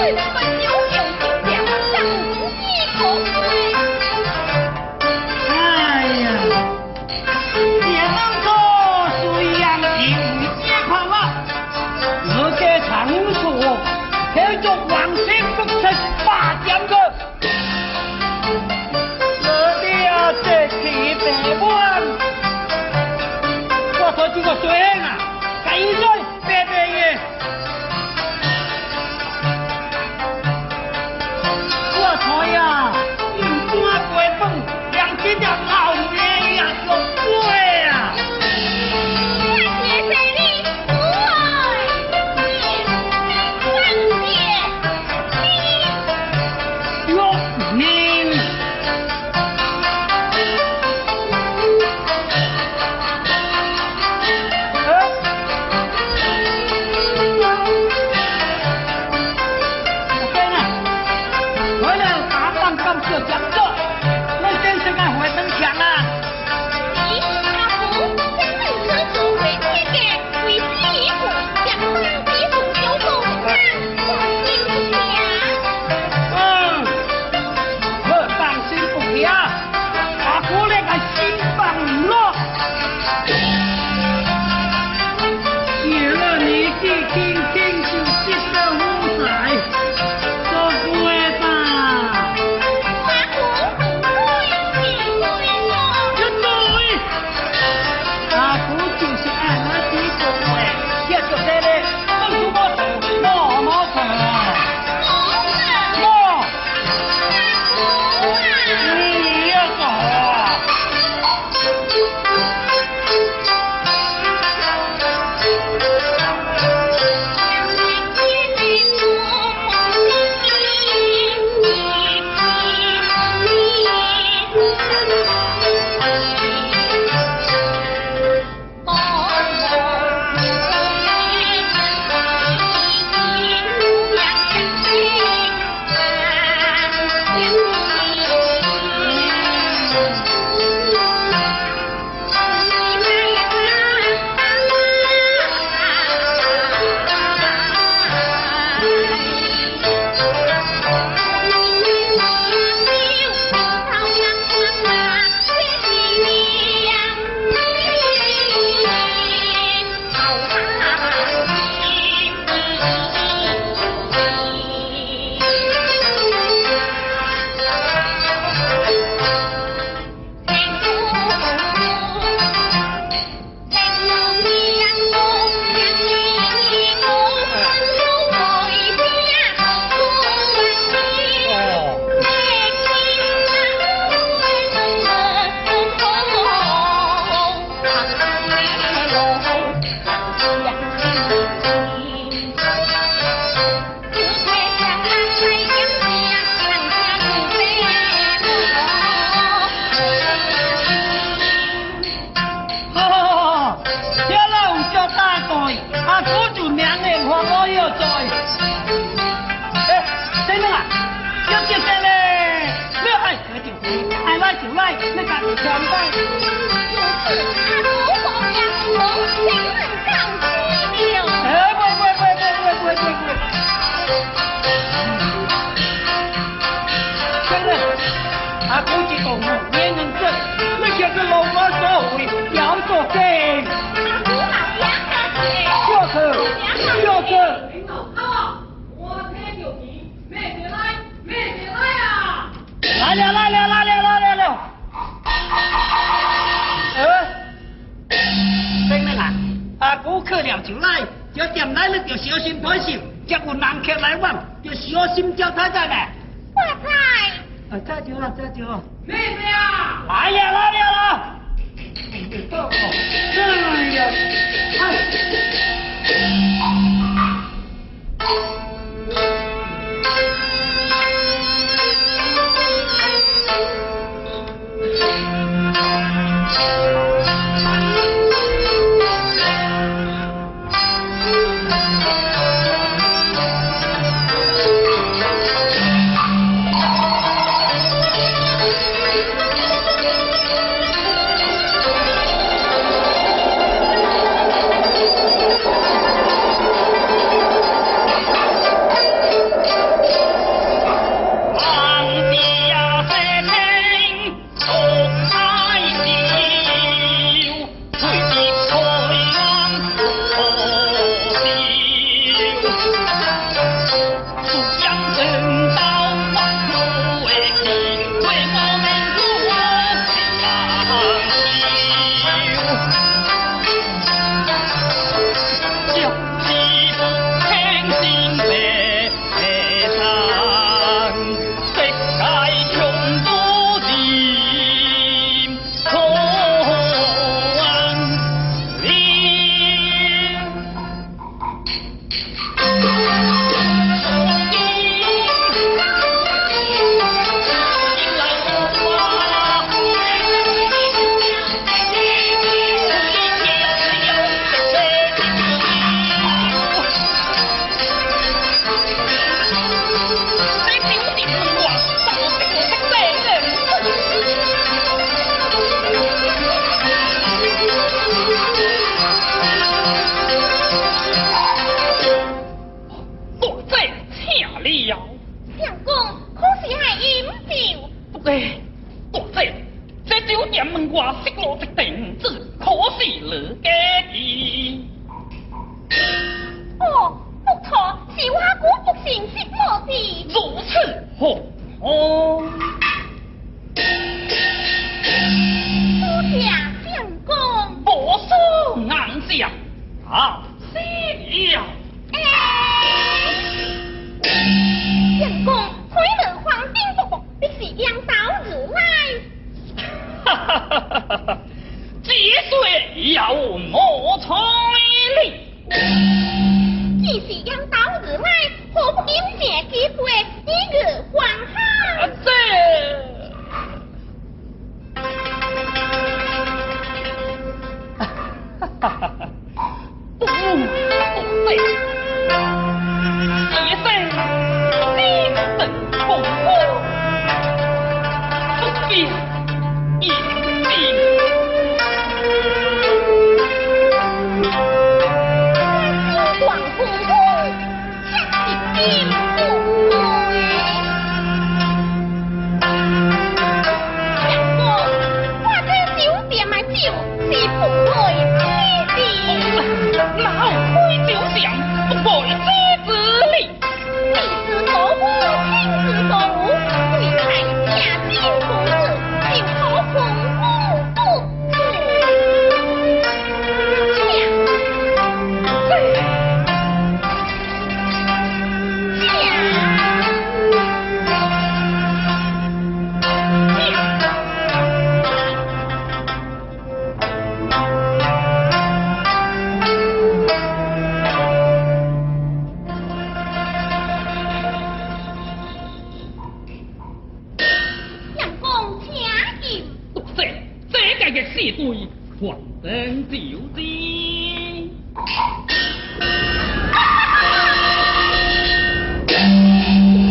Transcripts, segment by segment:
哎浙江浙了就来，这店来了就小心脱手，接有男客来往，就小心招太太嘞。我来。啊，太巧了，太巧。妹子呀！哎呀，来了啦！哎呀！place. 对，黄灯就见。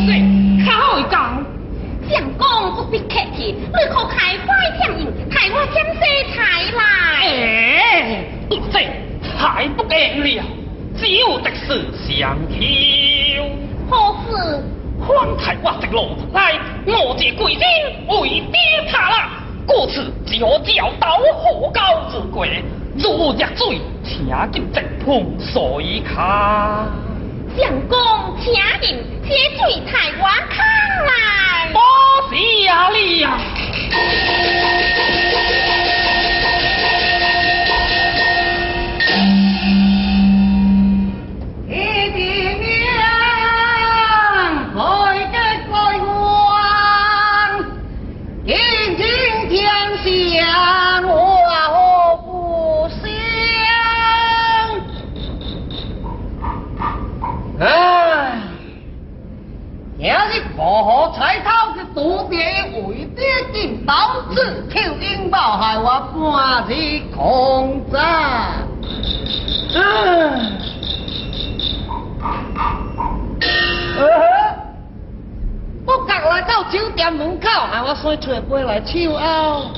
哎，巧干，相公不必客气，你可开怀畅饮，替我添些菜来。哎，这菜不干了，只有的是香料。可是方才我的罗来，我这贵人未必他啦。故此只好教导何高之过，如入水，请进直碰水卡。相公，请饮，这水太我康来。多谢了。害我先吹杯来抽啊。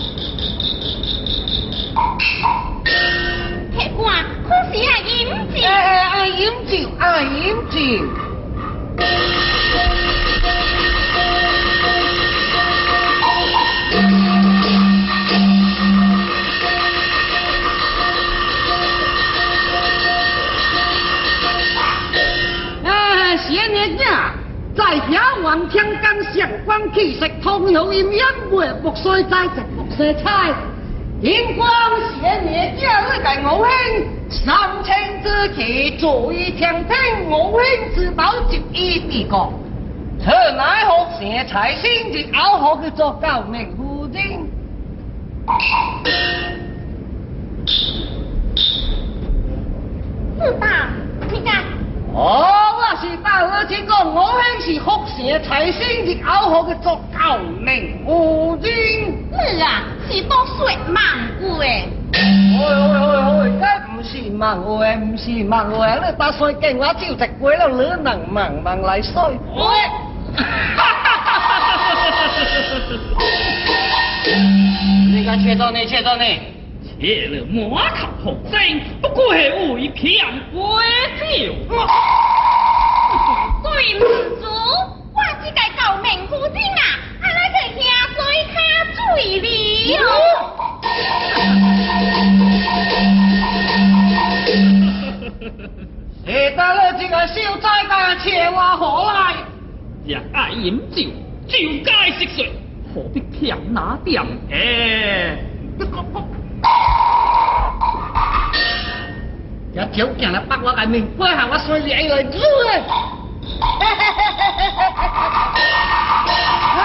光气息，通有阴阳月木衰在直木色彩。天光显夜家日在五兄，三清之气最强听五兄之宝就一地个。此乃何邪财星的熬好去做高明夫人？四大，你看。哦。我是大哥听讲，我兄是福蛇财星日熬好的作高明夫人。你啊，是多说梦话。哎哎哎，该不是梦话，不是梦话，你打算跟我照直过了，你能慢慢来说。你看，切到你，切到你，切了满口红声，不过是为骗鬼酒。对不住，我 这个救命夫人啊，阿拉在下水卡水里哦。是得了这个小灾难，切我何来？若爱饮酒，酒该食水，何必骗那点诶？一条件来 bắt 我 cái mình quay hàng 我衰你嚟煮啊！哎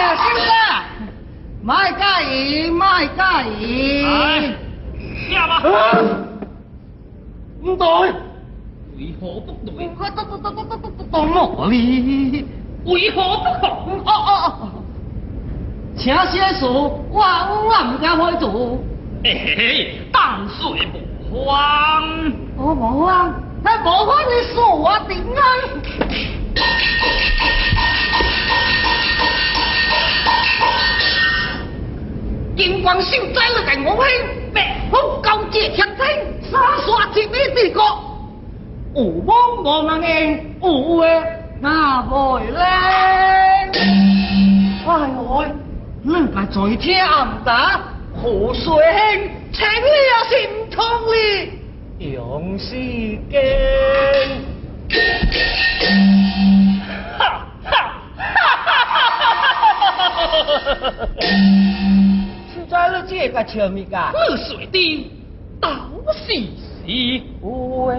呀，先生，卖介意，卖介意。下吧。唔对。为何不对？我都都都都都都都到哪里？为何不好？哦哦哦！请先说，我我唔敢开做。嘿嘿，淡水不。慌，我无啊，那无慌你说我点啊？金光秀在了个我兄，白虎高阶强兵，杀杀几米地国，有帮无能人，有诶那会咧？哎呦，你家在听暗打，何水兄？请你啊是唔通哩，杨世坚，哈哈哈哈哈哈！现在你这个笑咪噶？我水的倒是是喂，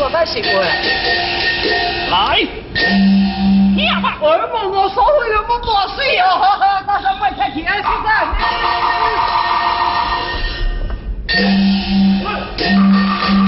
我该是喂，来。哎呀妈！我烧毁了我大师啊，哈哈，大家买菜去啊，先生。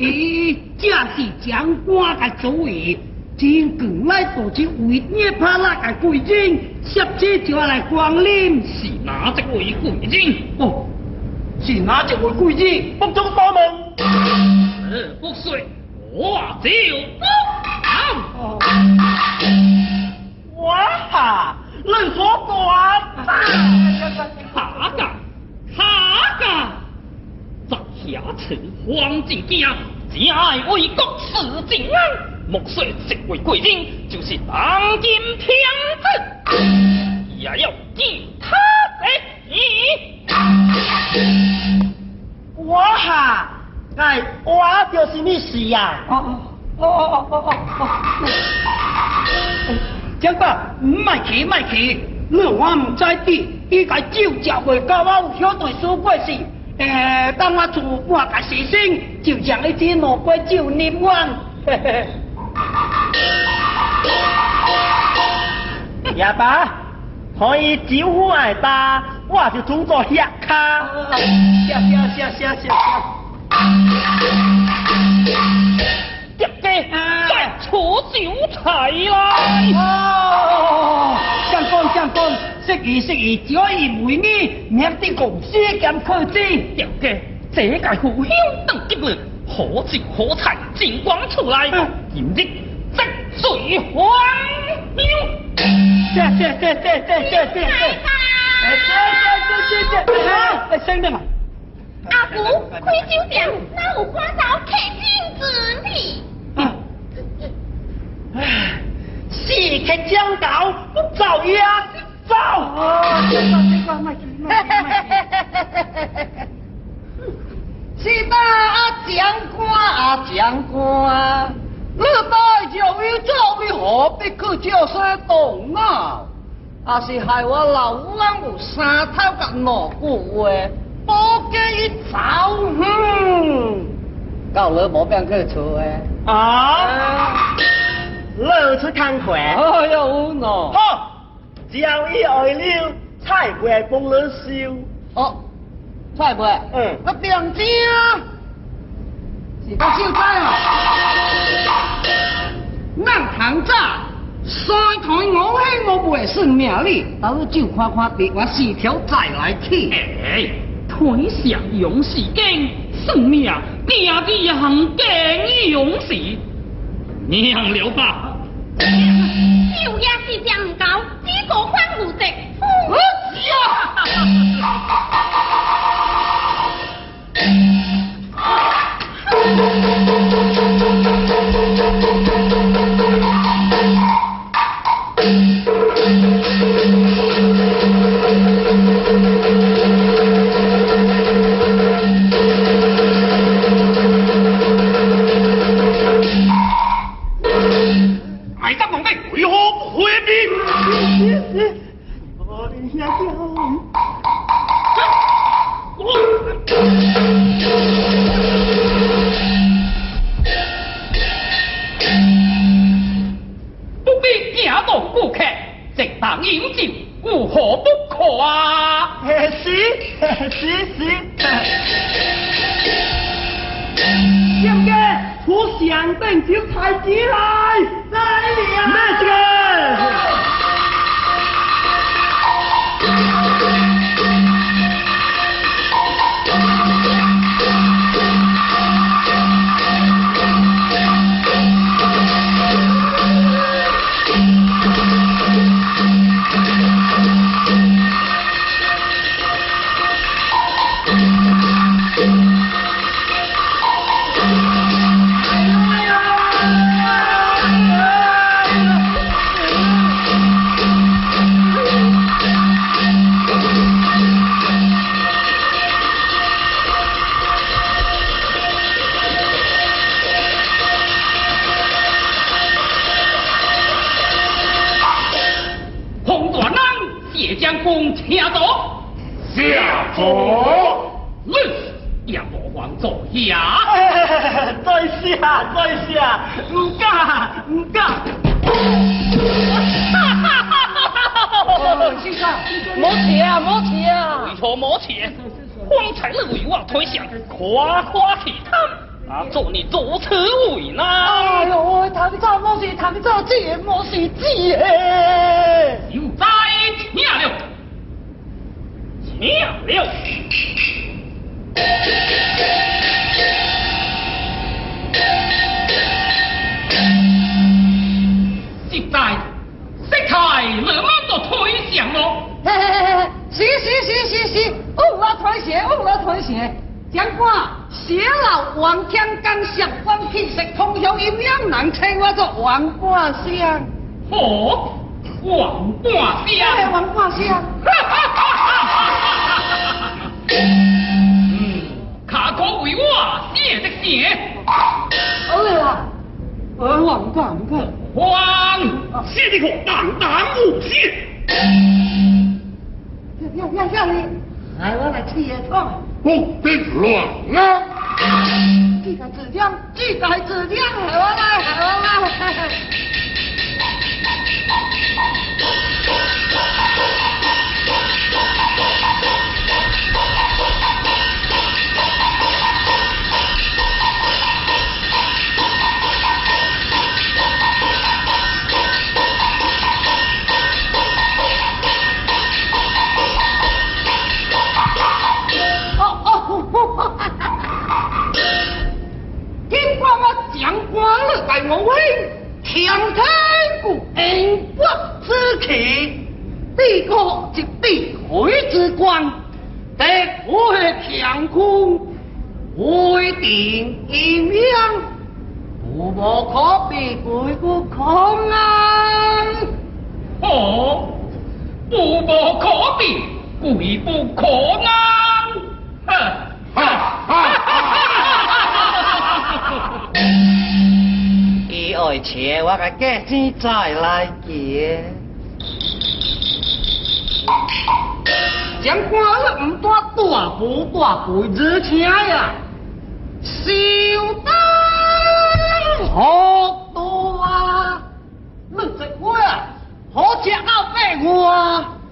伊正是将官个主意，天近来布置为涅派拉个贵人，摄次就要来光临，是哪一位贵人？哦，是哪一位贵人？不中大门。呃，不帅，我只有风。啊哇哈！论火短，哈哈哈哈哈！在下此黄金家。只爱为国事尽安。莫说这位贵人就是当今天子，也要敬他的意。我哈，哎，我就是你事呀。哦哦哦哦哦哦哦。长官，唔卖去卖去，你我唔知啲，伊个酒食袂到，我有晓得说过事。诶，当我做半个时辰，就将一支两杯酒。嘿嘿。爷爸，可以招呼挨打，我就做做客卡。谢谢谢谢谢谢。接着再出酒菜来。哦，相公相公，适宜适宜，只可以为你免得公司咁客气。接着这个父兄等吉日，可酒可菜尽光出来，今日即水欢迎。谢谢谢谢谢谢谢谢。哎，谢谢谢谢谢。哎，生的嘛。阿姑，开酒店，哪有看到客厅子呢？啊。唉，四客将到，走呀走。哦，这个这个，卖去卖去卖去。是吧，阿长官阿长官。你带就要走，你何必去叫些动啊？是害我老翁有三头甲两句话，不给伊走。哼，到你无变去厝诶。啊？你出工课？哎呀，有喏。好，只要伊爱了，菜会帮你烧。哦，菜会？嗯。我定知啊。是个小菜啊！咱行早三台五黑我袂算命哩，等就看看别我四条再来去。哎，台上勇士经，算命第二行更勇士，娘了吧？酒也是上不着，几多款物色。我不必惊动顾客饮酒何不可啊。是是是出相等就太子来。来了。呀我推鞋，有我推鞋。将官，写老王江刚相关气息，通向阴阳人称我做王卦相。哦，王冠哎，香。王卦相。嗯，卡可为我写的写，哎呀，呃，王冠王冠。王写的可当当无写。呀呀呀你，来我来吃野菜。不得乱啊！这个质量，这个子将，海我来，海我来。我为，强天故恩国之气，帝国即帝会之光，得会强空，会定阴阳，无无可比贵不空啊！哦，不无可比，贵不可安。哈哈哈哈！爱钱，我甲价钱再来结。将官了唔大大不大贵之钱呀，小灯好多啊！你这我，好食到百我。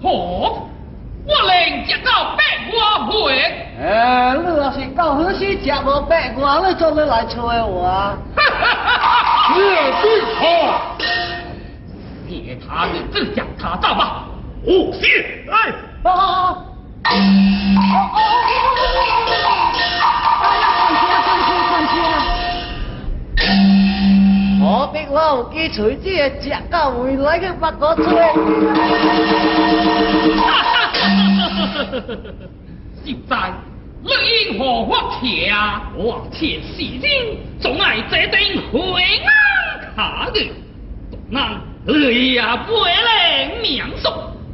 好，我连食到百外回。哎，你若是到好时食无百我，你做咩来找我？写对好，别他你自将他造吧。无写来。哦哦哦！哦哦哎呀，放心放心放心。何必我有基锤子食到回来去八个吹？现在你因何我切啊？我切是人，总爱这等回安卡的，那你也不能免受。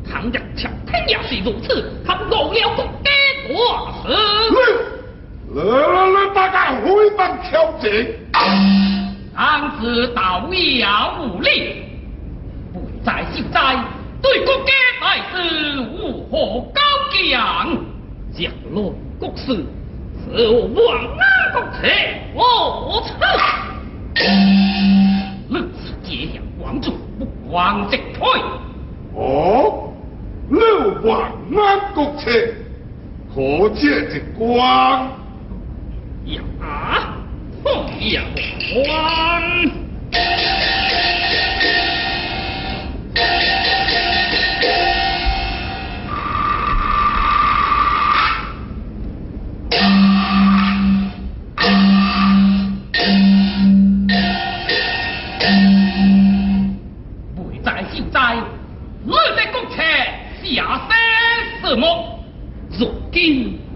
倘若朝廷也是如此，他误了国家大事。来来来，大家回帮挑战。当时道也无力，不在现在对国家大事无何高讲，降落国事，是亡安国策，我操。你是这样王主，不王直退。哦，六万安国策，可借一光。呀，红呀光。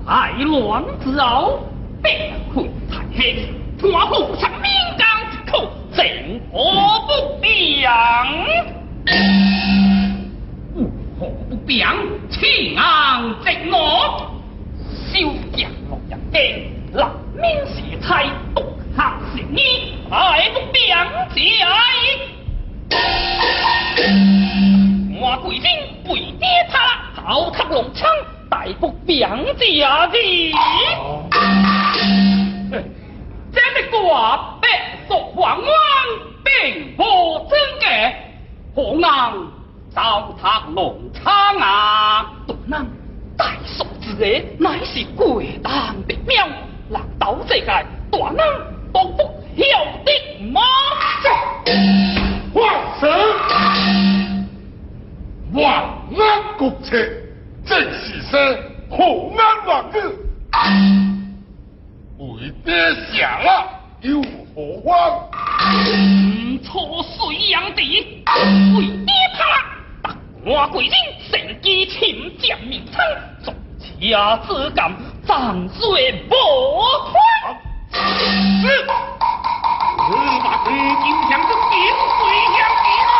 爱乱之后，便会太黑，官府上民间之口，正何不良？无何不良？请昂直我，小将落日间，南面邪差，独行成衣，爱不良之爱。我贵姓为爹他啦，糟蹋农场，大不良家的。这个话白说黄安，并不真假，何能糟蹋农场啊？大人，大嫂之言乃是贵当的妙，难道这个大人都不晓得吗？万神，万安国策，正是说何安万日。为爹下了又何妨？错水养地，为爹怕，达官贵人乘机侵占民仓，作家之感，涨水不宽。是，我把水金枪是点水响啊！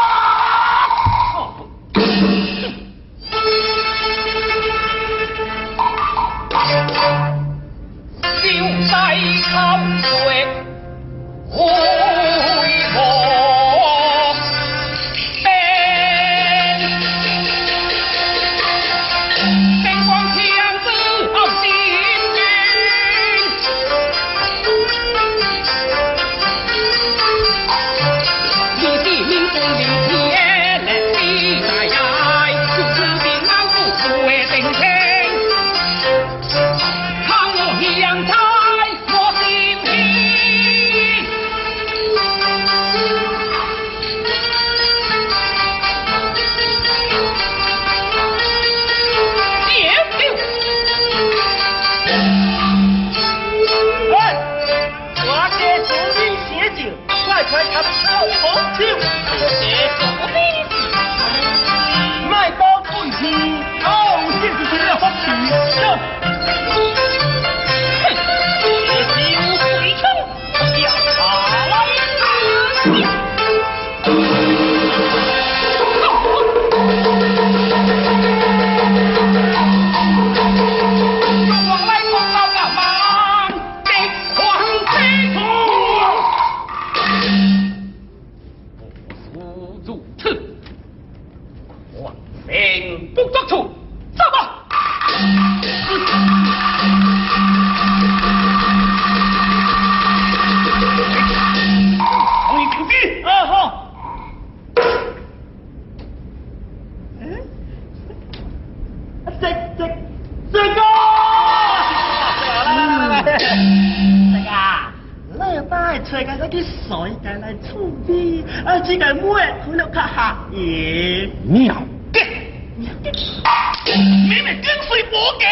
咪跟随我嘅。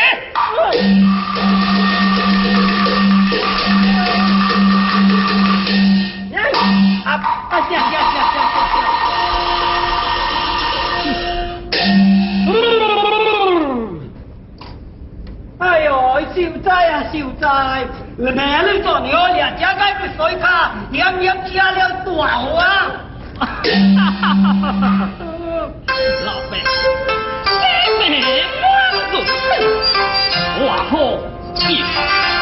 啊啊！行行行行行行。哎呦，小仔啊，小仔，你你做牛俩家该不水卡，娘娘加了多少啊？老辈，妹妹满足，我话好一